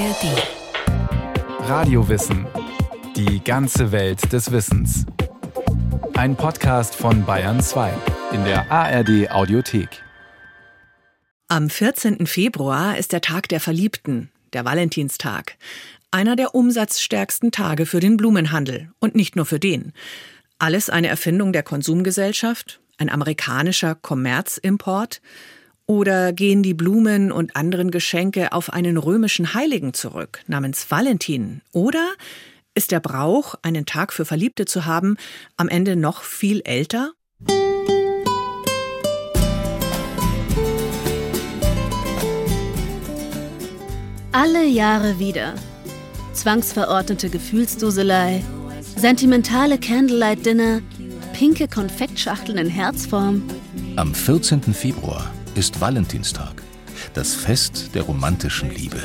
ARD. Radiowissen. Die ganze Welt des Wissens. Ein Podcast von Bayern 2 in der ARD Audiothek. Am 14. Februar ist der Tag der Verliebten, der Valentinstag. Einer der umsatzstärksten Tage für den Blumenhandel. Und nicht nur für den. Alles eine Erfindung der Konsumgesellschaft? Ein amerikanischer Kommerzimport? Oder gehen die Blumen und anderen Geschenke auf einen römischen Heiligen zurück, namens Valentin? Oder ist der Brauch, einen Tag für Verliebte zu haben, am Ende noch viel älter? Alle Jahre wieder. Zwangsverordnete Gefühlsduselei, sentimentale Candlelight-Dinner, pinke Konfektschachteln in Herzform. Am 14. Februar ist Valentinstag, das Fest der romantischen Liebe.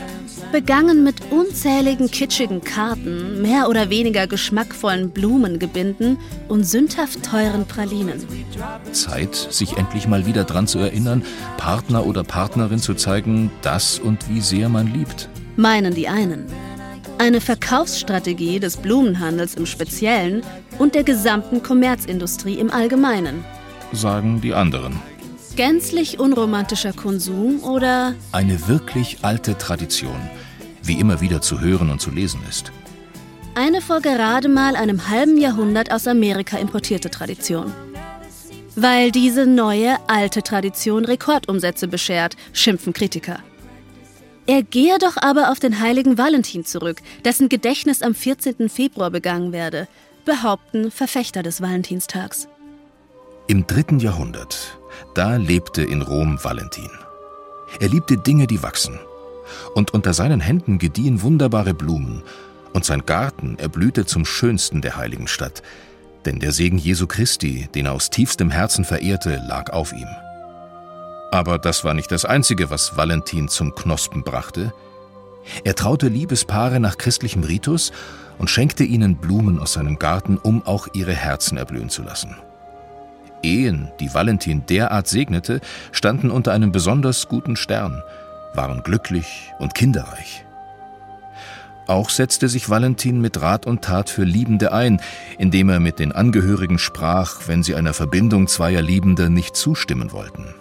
Begangen mit unzähligen kitschigen Karten, mehr oder weniger geschmackvollen Blumengebinden und sündhaft teuren Pralinen. Zeit, sich endlich mal wieder dran zu erinnern, Partner oder Partnerin zu zeigen, das und wie sehr man liebt. Meinen die einen. Eine Verkaufsstrategie des Blumenhandels im Speziellen und der gesamten Kommerzindustrie im Allgemeinen. Sagen die anderen. Gänzlich unromantischer Konsum oder Eine wirklich alte Tradition, wie immer wieder zu hören und zu lesen ist. eine vor gerade mal einem halben Jahrhundert aus Amerika importierte Tradition. Weil diese neue, alte Tradition Rekordumsätze beschert, schimpfen Kritiker. Er gehe doch aber auf den heiligen Valentin zurück, dessen Gedächtnis am 14. Februar begangen werde, behaupten Verfechter des Valentinstags. Im dritten Jahrhundert, da lebte in Rom Valentin. Er liebte Dinge, die wachsen. Und unter seinen Händen gediehen wunderbare Blumen, und sein Garten erblühte zum schönsten der heiligen Stadt, denn der Segen Jesu Christi, den er aus tiefstem Herzen verehrte, lag auf ihm. Aber das war nicht das Einzige, was Valentin zum Knospen brachte. Er traute Liebespaare nach christlichem Ritus und schenkte ihnen Blumen aus seinem Garten, um auch ihre Herzen erblühen zu lassen. Ehen, die Valentin derart segnete, standen unter einem besonders guten Stern, waren glücklich und kinderreich. Auch setzte sich Valentin mit Rat und Tat für Liebende ein, indem er mit den Angehörigen sprach, wenn sie einer Verbindung zweier Liebender nicht zustimmen wollten.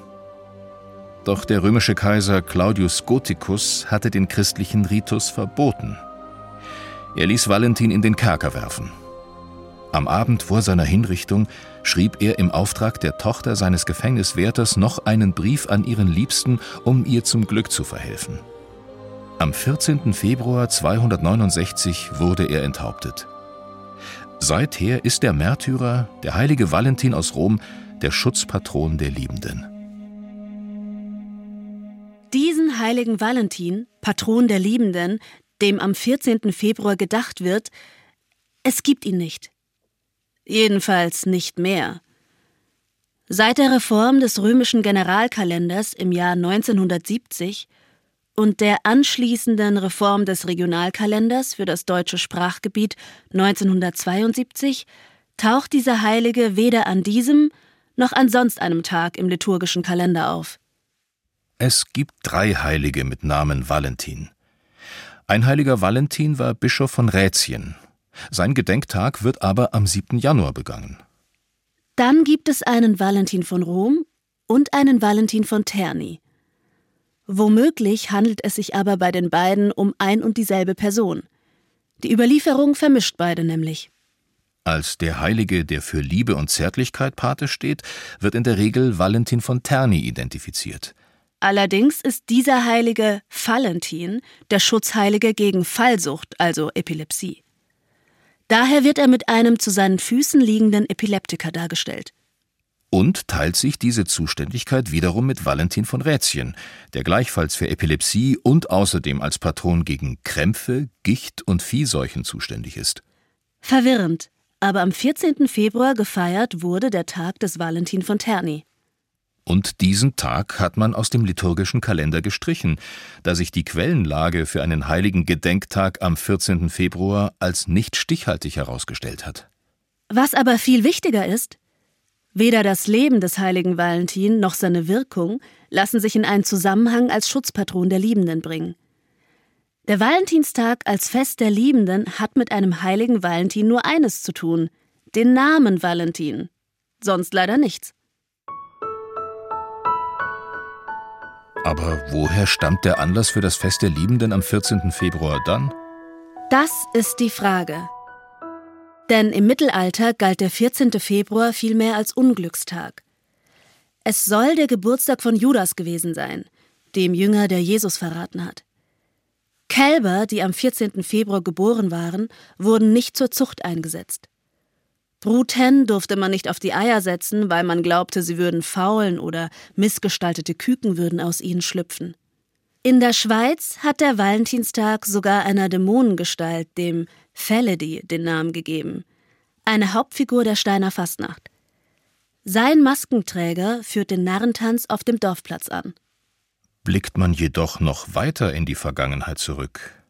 Doch der römische Kaiser Claudius Gothicus hatte den christlichen Ritus verboten. Er ließ Valentin in den Kerker werfen. Am Abend vor seiner Hinrichtung schrieb er im Auftrag der Tochter seines Gefängniswärters noch einen Brief an ihren Liebsten, um ihr zum Glück zu verhelfen. Am 14. Februar 269 wurde er enthauptet. Seither ist der Märtyrer, der heilige Valentin aus Rom, der Schutzpatron der Liebenden. Diesen heiligen Valentin, Patron der Liebenden, dem am 14. Februar gedacht wird, es gibt ihn nicht. Jedenfalls nicht mehr. Seit der Reform des römischen Generalkalenders im Jahr 1970 und der anschließenden Reform des Regionalkalenders für das deutsche Sprachgebiet 1972 taucht dieser Heilige weder an diesem noch an sonst einem Tag im liturgischen Kalender auf. Es gibt drei Heilige mit Namen Valentin. Ein heiliger Valentin war Bischof von Rätien. Sein Gedenktag wird aber am 7. Januar begangen. Dann gibt es einen Valentin von Rom und einen Valentin von Terni. Womöglich handelt es sich aber bei den beiden um ein und dieselbe Person. Die Überlieferung vermischt beide nämlich. Als der Heilige, der für Liebe und Zärtlichkeit Pate steht, wird in der Regel Valentin von Terni identifiziert. Allerdings ist dieser Heilige Valentin der Schutzheilige gegen Fallsucht, also Epilepsie. Daher wird er mit einem zu seinen Füßen liegenden Epileptiker dargestellt. Und teilt sich diese Zuständigkeit wiederum mit Valentin von Rätien, der gleichfalls für Epilepsie und außerdem als Patron gegen Krämpfe, Gicht und Viehseuchen zuständig ist. Verwirrend, aber am 14. Februar gefeiert wurde der Tag des Valentin von Terni. Und diesen Tag hat man aus dem liturgischen Kalender gestrichen, da sich die Quellenlage für einen heiligen Gedenktag am 14. Februar als nicht stichhaltig herausgestellt hat. Was aber viel wichtiger ist, weder das Leben des heiligen Valentin noch seine Wirkung lassen sich in einen Zusammenhang als Schutzpatron der Liebenden bringen. Der Valentinstag als Fest der Liebenden hat mit einem heiligen Valentin nur eines zu tun: den Namen Valentin. Sonst leider nichts. Aber woher stammt der Anlass für das Fest der Liebenden am 14. Februar dann? Das ist die Frage. Denn im Mittelalter galt der 14. Februar vielmehr als Unglückstag. Es soll der Geburtstag von Judas gewesen sein, dem Jünger, der Jesus verraten hat. Kälber, die am 14. Februar geboren waren, wurden nicht zur Zucht eingesetzt. Bruthennen durfte man nicht auf die Eier setzen, weil man glaubte, sie würden faulen oder missgestaltete Küken würden aus ihnen schlüpfen. In der Schweiz hat der Valentinstag sogar einer Dämonengestalt, dem Feledy, den Namen gegeben. Eine Hauptfigur der Steiner Fastnacht. Sein Maskenträger führt den Narrentanz auf dem Dorfplatz an blickt man jedoch noch weiter in die Vergangenheit zurück.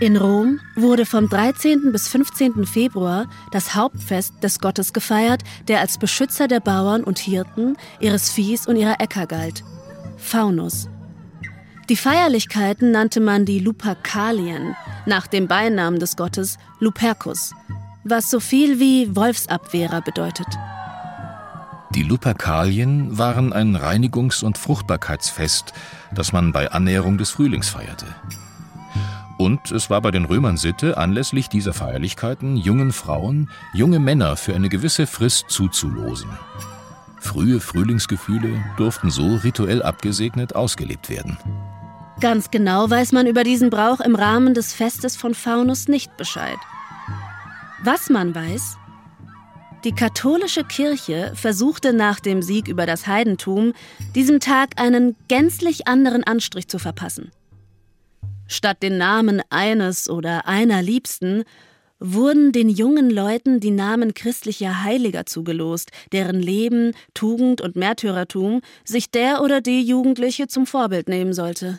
In Rom wurde vom 13. bis 15. Februar das Hauptfest des Gottes gefeiert, der als Beschützer der Bauern und Hirten, ihres Viehs und ihrer Äcker galt. Faunus. Die Feierlichkeiten nannte man die Lupercalien, nach dem Beinamen des Gottes Lupercus, was so viel wie Wolfsabwehrer bedeutet. Die Luperkalien waren ein Reinigungs- und Fruchtbarkeitsfest, das man bei Annäherung des Frühlings feierte. Und es war bei den Römern Sitte, anlässlich dieser Feierlichkeiten jungen Frauen junge Männer für eine gewisse Frist zuzulosen. Frühe Frühlingsgefühle durften so rituell abgesegnet ausgelebt werden. Ganz genau weiß man über diesen Brauch im Rahmen des Festes von Faunus nicht Bescheid. Was man weiß, die katholische Kirche versuchte nach dem Sieg über das Heidentum, diesem Tag einen gänzlich anderen Anstrich zu verpassen. Statt den Namen eines oder einer Liebsten wurden den jungen Leuten die Namen christlicher Heiliger zugelost, deren Leben, Tugend und Märtyrertum sich der oder die Jugendliche zum Vorbild nehmen sollte.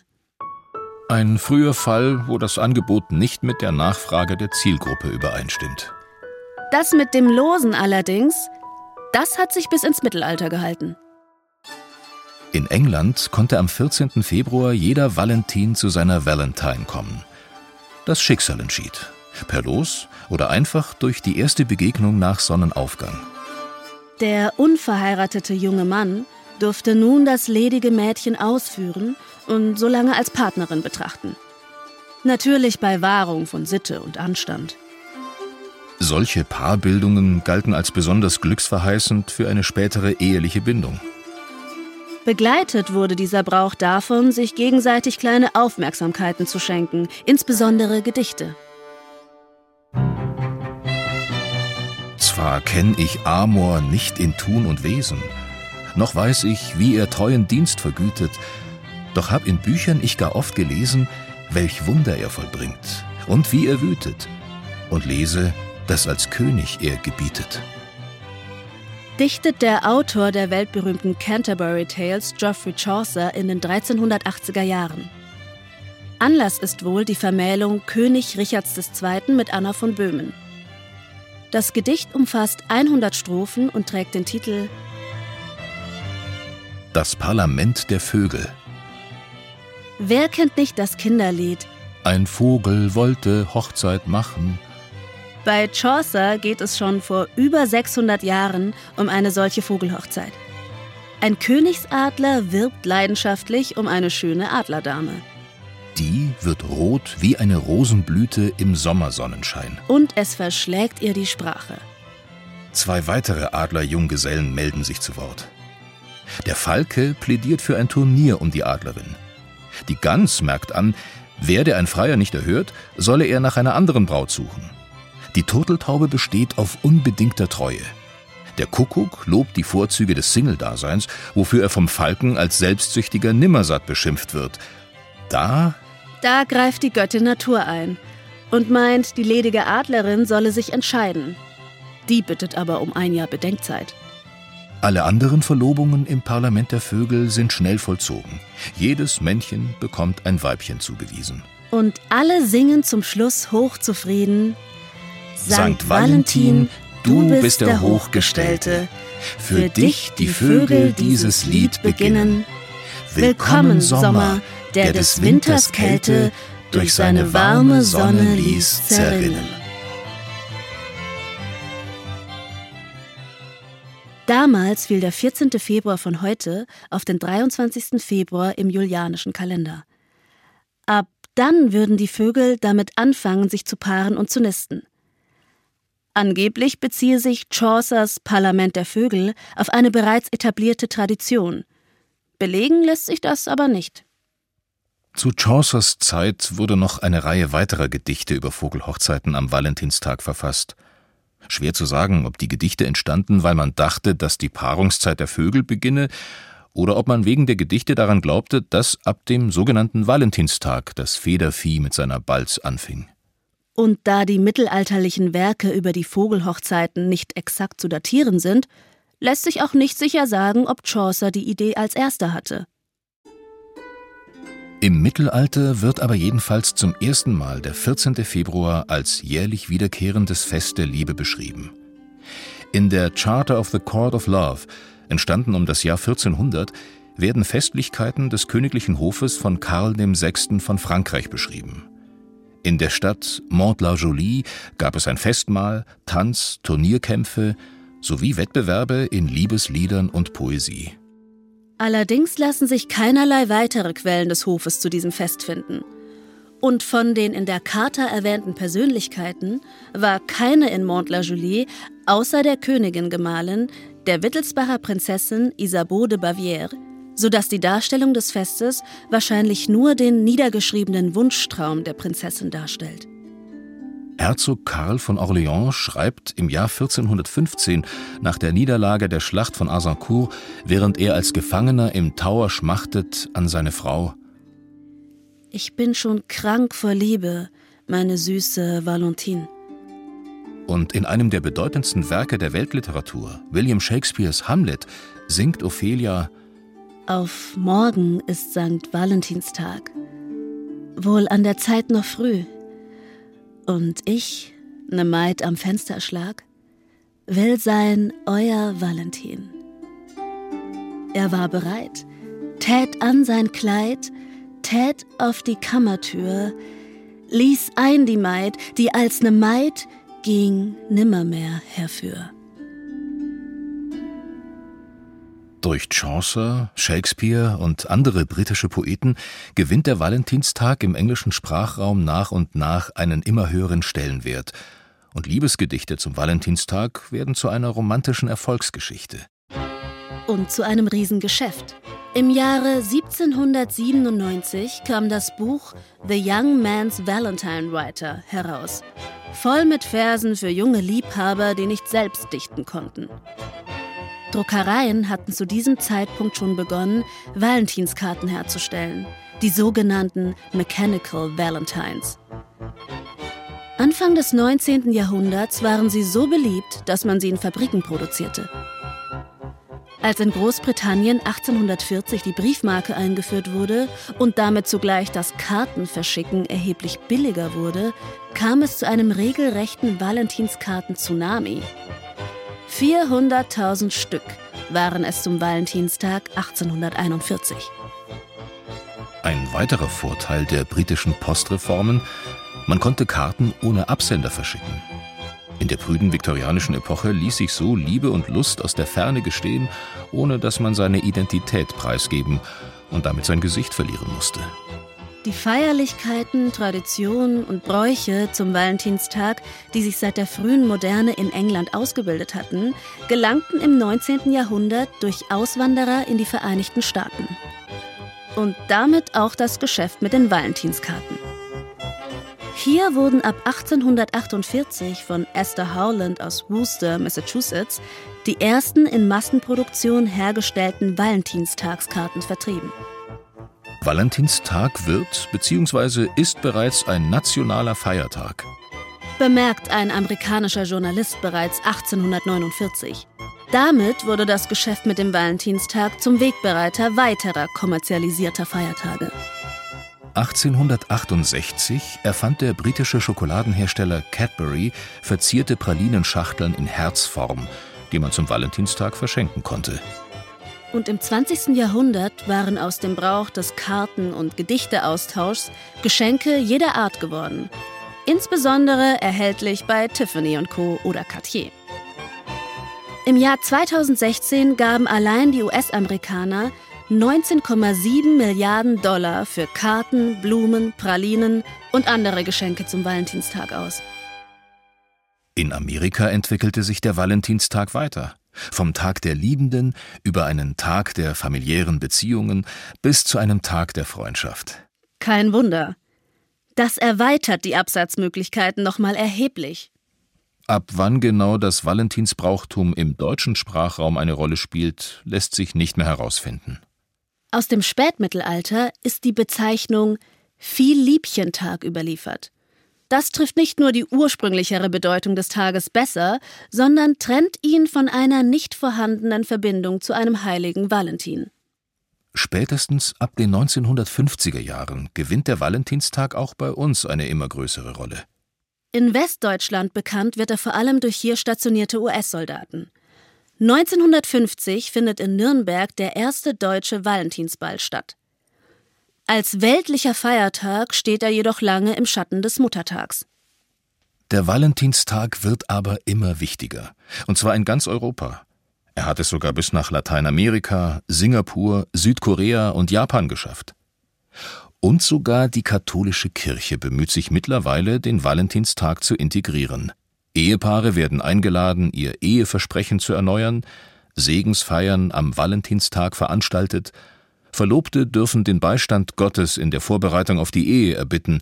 Ein früher Fall, wo das Angebot nicht mit der Nachfrage der Zielgruppe übereinstimmt. Das mit dem Losen allerdings, das hat sich bis ins Mittelalter gehalten. In England konnte am 14. Februar jeder Valentin zu seiner Valentine kommen. Das Schicksal entschied. Per Los oder einfach durch die erste Begegnung nach Sonnenaufgang. Der unverheiratete junge Mann durfte nun das ledige Mädchen ausführen und so lange als Partnerin betrachten. Natürlich bei Wahrung von Sitte und Anstand. Solche Paarbildungen galten als besonders glücksverheißend für eine spätere eheliche Bindung. Begleitet wurde dieser Brauch davon, sich gegenseitig kleine Aufmerksamkeiten zu schenken, insbesondere Gedichte. Zwar kenne ich Amor nicht in Tun und Wesen, noch weiß ich, wie er treuen Dienst vergütet, doch hab in Büchern ich gar oft gelesen, welch Wunder er vollbringt und wie er wütet, und lese, das als König er gebietet. Dichtet der Autor der weltberühmten Canterbury Tales, Geoffrey Chaucer, in den 1380er Jahren. Anlass ist wohl die Vermählung König Richards II. mit Anna von Böhmen. Das Gedicht umfasst 100 Strophen und trägt den Titel Das Parlament der Vögel. Wer kennt nicht das Kinderlied? Ein Vogel wollte Hochzeit machen, bei Chaucer geht es schon vor über 600 Jahren um eine solche Vogelhochzeit. Ein Königsadler wirbt leidenschaftlich um eine schöne Adlerdame. Die wird rot wie eine Rosenblüte im Sommersonnenschein. Und es verschlägt ihr die Sprache. Zwei weitere Adlerjunggesellen melden sich zu Wort. Der Falke plädiert für ein Turnier um die Adlerin. Die Gans merkt an, werde ein Freier nicht erhört, solle er nach einer anderen Braut suchen. Die Turteltaube besteht auf unbedingter Treue. Der Kuckuck lobt die Vorzüge des Single-Daseins, wofür er vom Falken als selbstsüchtiger Nimmersatt beschimpft wird. Da. Da greift die Göttin Natur ein und meint, die ledige Adlerin solle sich entscheiden. Die bittet aber um ein Jahr Bedenkzeit. Alle anderen Verlobungen im Parlament der Vögel sind schnell vollzogen. Jedes Männchen bekommt ein Weibchen zugewiesen. Und alle singen zum Schluss hochzufrieden Sankt Valentin, du bist der Hochgestellte. Für dich die Vögel dieses Lied beginnen. Willkommen, Sommer, der des Winters Kälte durch seine warme Sonne ließ zerrinnen. Damals fiel der 14. Februar von heute auf den 23. Februar im julianischen Kalender. Ab dann würden die Vögel damit anfangen, sich zu paaren und zu nisten. Angeblich beziehe sich Chaucers Parlament der Vögel auf eine bereits etablierte Tradition. Belegen lässt sich das aber nicht. Zu Chaucers Zeit wurde noch eine Reihe weiterer Gedichte über Vogelhochzeiten am Valentinstag verfasst. Schwer zu sagen, ob die Gedichte entstanden, weil man dachte, dass die Paarungszeit der Vögel beginne, oder ob man wegen der Gedichte daran glaubte, dass ab dem sogenannten Valentinstag das Federvieh mit seiner Balz anfing. Und da die mittelalterlichen Werke über die Vogelhochzeiten nicht exakt zu datieren sind, lässt sich auch nicht sicher sagen, ob Chaucer die Idee als erster hatte. Im Mittelalter wird aber jedenfalls zum ersten Mal der 14. Februar als jährlich wiederkehrendes Fest der Liebe beschrieben. In der Charter of the Court of Love, entstanden um das Jahr 1400, werden Festlichkeiten des königlichen Hofes von Karl VI. von Frankreich beschrieben. In der Stadt Mont-la-Jolie gab es ein Festmahl, Tanz, Turnierkämpfe sowie Wettbewerbe in Liebesliedern und Poesie. Allerdings lassen sich keinerlei weitere Quellen des Hofes zu diesem Fest finden. Und von den in der Charta erwähnten Persönlichkeiten war keine in Mont-la-Jolie außer der Königin Gemahlin, der Wittelsbacher Prinzessin Isabeau de Bavière, sodass die Darstellung des Festes wahrscheinlich nur den niedergeschriebenen Wunschtraum der Prinzessin darstellt. Herzog Karl von Orléans schreibt im Jahr 1415 nach der Niederlage der Schlacht von Azincourt, während er als Gefangener im Tower schmachtet, an seine Frau Ich bin schon krank vor Liebe, meine süße Valentine. Und in einem der bedeutendsten Werke der Weltliteratur, William Shakespeares Hamlet, singt Ophelia Auf morgen ist St. Valentinstag. Wohl an der Zeit noch früh, und ich, ne Maid am Fensterschlag, will sein euer Valentin. Er war bereit, tät an sein Kleid, tät auf die Kammertür, ließ ein die Maid, die als ne Maid ging nimmermehr herfür. Durch Chaucer, Shakespeare und andere britische Poeten gewinnt der Valentinstag im englischen Sprachraum nach und nach einen immer höheren Stellenwert. Und Liebesgedichte zum Valentinstag werden zu einer romantischen Erfolgsgeschichte. Und zu einem Riesengeschäft. Im Jahre 1797 kam das Buch The Young Man's Valentine Writer heraus, voll mit Versen für junge Liebhaber, die nicht selbst dichten konnten. Druckereien hatten zu diesem Zeitpunkt schon begonnen, Valentinskarten herzustellen, die sogenannten Mechanical Valentines. Anfang des 19. Jahrhunderts waren sie so beliebt, dass man sie in Fabriken produzierte. Als in Großbritannien 1840 die Briefmarke eingeführt wurde und damit zugleich das Kartenverschicken erheblich billiger wurde, kam es zu einem regelrechten Valentinskarten-Tsunami. 400.000 Stück waren es zum Valentinstag 1841. Ein weiterer Vorteil der britischen Postreformen, man konnte Karten ohne Absender verschicken. In der prüden viktorianischen Epoche ließ sich so Liebe und Lust aus der Ferne gestehen, ohne dass man seine Identität preisgeben und damit sein Gesicht verlieren musste. Die Feierlichkeiten, Traditionen und Bräuche zum Valentinstag, die sich seit der frühen Moderne in England ausgebildet hatten, gelangten im 19. Jahrhundert durch Auswanderer in die Vereinigten Staaten. Und damit auch das Geschäft mit den Valentinskarten. Hier wurden ab 1848 von Esther Howland aus Worcester, Massachusetts, die ersten in Massenproduktion hergestellten Valentinstagskarten vertrieben. Valentinstag wird bzw. ist bereits ein nationaler Feiertag. Bemerkt ein amerikanischer Journalist bereits 1849. Damit wurde das Geschäft mit dem Valentinstag zum Wegbereiter weiterer kommerzialisierter Feiertage. 1868 erfand der britische Schokoladenhersteller Cadbury verzierte Pralinenschachteln in Herzform, die man zum Valentinstag verschenken konnte. Und im 20. Jahrhundert waren aus dem Brauch des Karten- und Gedichteaustauschs Geschenke jeder Art geworden. Insbesondere erhältlich bei Tiffany Co. oder Cartier. Im Jahr 2016 gaben allein die US-Amerikaner 19,7 Milliarden Dollar für Karten, Blumen, Pralinen und andere Geschenke zum Valentinstag aus. In Amerika entwickelte sich der Valentinstag weiter. Vom Tag der Liebenden über einen Tag der familiären Beziehungen bis zu einem Tag der Freundschaft. Kein Wunder. Das erweitert die Absatzmöglichkeiten nochmal erheblich. Ab wann genau das Valentinsbrauchtum im deutschen Sprachraum eine Rolle spielt, lässt sich nicht mehr herausfinden. Aus dem Spätmittelalter ist die Bezeichnung Vielliebchentag überliefert. Das trifft nicht nur die ursprünglichere Bedeutung des Tages besser, sondern trennt ihn von einer nicht vorhandenen Verbindung zu einem heiligen Valentin. Spätestens ab den 1950er Jahren gewinnt der Valentinstag auch bei uns eine immer größere Rolle. In Westdeutschland bekannt wird er vor allem durch hier stationierte US-Soldaten. 1950 findet in Nürnberg der erste deutsche Valentinsball statt. Als weltlicher Feiertag steht er jedoch lange im Schatten des Muttertags. Der Valentinstag wird aber immer wichtiger, und zwar in ganz Europa. Er hat es sogar bis nach Lateinamerika, Singapur, Südkorea und Japan geschafft. Und sogar die katholische Kirche bemüht sich mittlerweile, den Valentinstag zu integrieren. Ehepaare werden eingeladen, ihr Eheversprechen zu erneuern, Segensfeiern am Valentinstag veranstaltet Verlobte dürfen den Beistand Gottes in der Vorbereitung auf die Ehe erbitten,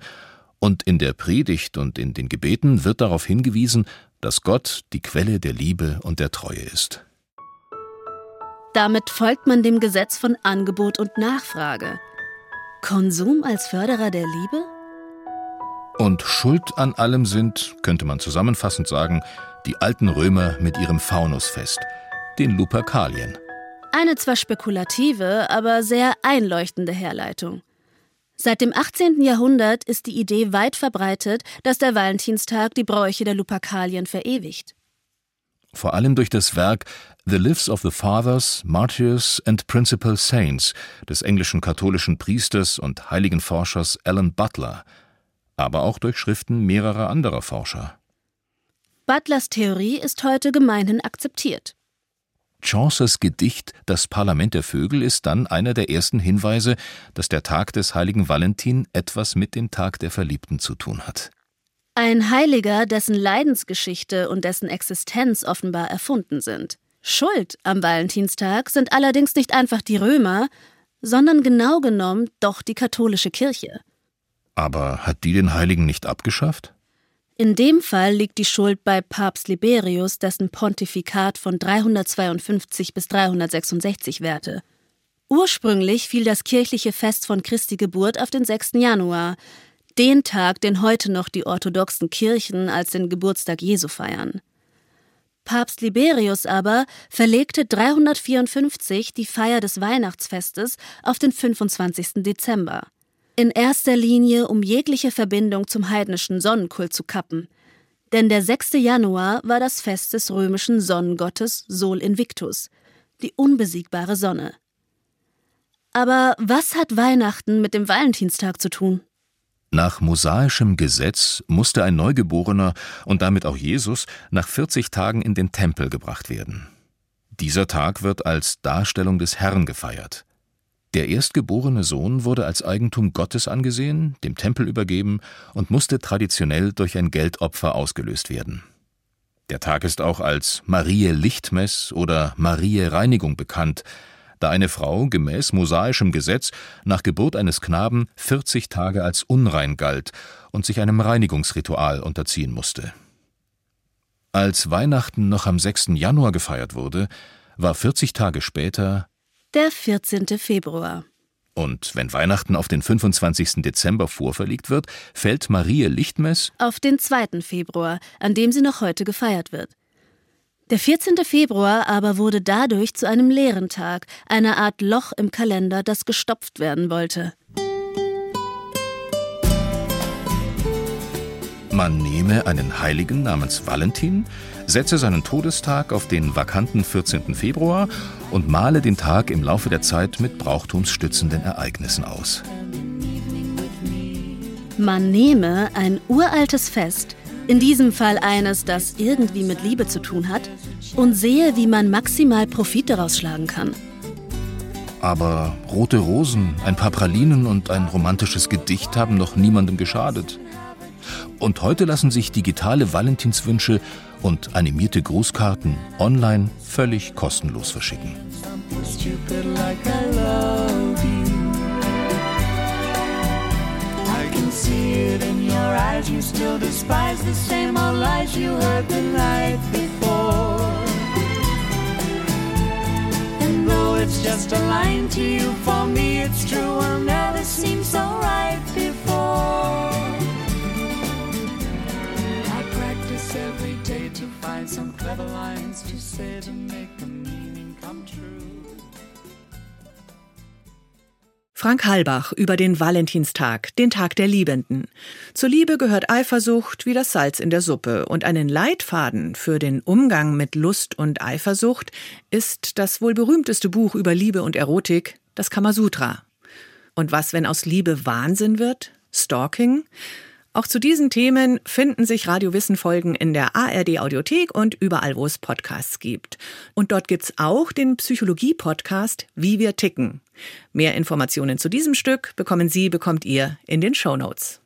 und in der Predigt und in den Gebeten wird darauf hingewiesen, dass Gott die Quelle der Liebe und der Treue ist. Damit folgt man dem Gesetz von Angebot und Nachfrage. Konsum als Förderer der Liebe? Und Schuld an allem sind, könnte man zusammenfassend sagen, die alten Römer mit ihrem Faunusfest, den Luperkalien. Eine zwar spekulative, aber sehr einleuchtende Herleitung. Seit dem 18. Jahrhundert ist die Idee weit verbreitet, dass der Valentinstag die Bräuche der Luperkalien verewigt. Vor allem durch das Werk The Lives of the Fathers, Martyrs and Principal Saints des englischen katholischen Priesters und heiligen Forschers Alan Butler, aber auch durch Schriften mehrerer anderer Forscher. Butlers Theorie ist heute gemeinhin akzeptiert. Chaucers Gedicht Das Parlament der Vögel ist dann einer der ersten Hinweise, dass der Tag des heiligen Valentin etwas mit dem Tag der Verliebten zu tun hat. Ein Heiliger, dessen Leidensgeschichte und dessen Existenz offenbar erfunden sind. Schuld am Valentinstag sind allerdings nicht einfach die Römer, sondern genau genommen doch die katholische Kirche. Aber hat die den Heiligen nicht abgeschafft? In dem Fall liegt die Schuld bei Papst Liberius, dessen Pontifikat von 352 bis 366 währte. Ursprünglich fiel das kirchliche Fest von Christi Geburt auf den 6. Januar, den Tag, den heute noch die orthodoxen Kirchen als den Geburtstag Jesu feiern. Papst Liberius aber verlegte 354 die Feier des Weihnachtsfestes auf den 25. Dezember in erster Linie um jegliche Verbindung zum heidnischen Sonnenkult zu kappen. Denn der 6. Januar war das Fest des römischen Sonnengottes Sol Invictus, die unbesiegbare Sonne. Aber was hat Weihnachten mit dem Valentinstag zu tun? Nach mosaischem Gesetz musste ein Neugeborener und damit auch Jesus nach 40 Tagen in den Tempel gebracht werden. Dieser Tag wird als Darstellung des Herrn gefeiert. Der erstgeborene Sohn wurde als Eigentum Gottes angesehen, dem Tempel übergeben und musste traditionell durch ein Geldopfer ausgelöst werden. Der Tag ist auch als Marie Lichtmess oder Marie Reinigung bekannt, da eine Frau gemäß mosaischem Gesetz nach Geburt eines Knaben 40 Tage als unrein galt und sich einem Reinigungsritual unterziehen musste. Als Weihnachten noch am 6. Januar gefeiert wurde, war 40 Tage später der 14. Februar. Und wenn Weihnachten auf den 25. Dezember vorverlegt wird, fällt Marie Lichtmess auf den 2. Februar, an dem sie noch heute gefeiert wird. Der 14. Februar aber wurde dadurch zu einem leeren Tag, einer Art Loch im Kalender, das gestopft werden wollte. Man nehme einen Heiligen namens Valentin, setze seinen Todestag auf den vakanten 14. Februar und male den Tag im Laufe der Zeit mit brauchtumsstützenden Ereignissen aus. Man nehme ein uraltes Fest, in diesem Fall eines, das irgendwie mit Liebe zu tun hat, und sehe, wie man maximal Profit daraus schlagen kann. Aber rote Rosen, ein paar Pralinen und ein romantisches Gedicht haben noch niemandem geschadet. Und heute lassen sich digitale Valentinswünsche und animierte Grußkarten online völlig kostenlos verschicken. it's true. I'll never seem so right before. Some clever lines to say to make the meaning come true. Frank Halbach über den Valentinstag, den Tag der Liebenden. Zur Liebe gehört Eifersucht wie das Salz in der Suppe und einen Leitfaden für den Umgang mit Lust und Eifersucht ist das wohl berühmteste Buch über Liebe und Erotik, das Kamasutra. Und was, wenn aus Liebe Wahnsinn wird? Stalking? Auch zu diesen Themen finden sich Radiowissen-Folgen in der ARD-Audiothek und überall, wo es Podcasts gibt. Und dort gibt's auch den Psychologie-Podcast Wie wir ticken. Mehr Informationen zu diesem Stück bekommen Sie, bekommt ihr in den Show Notes.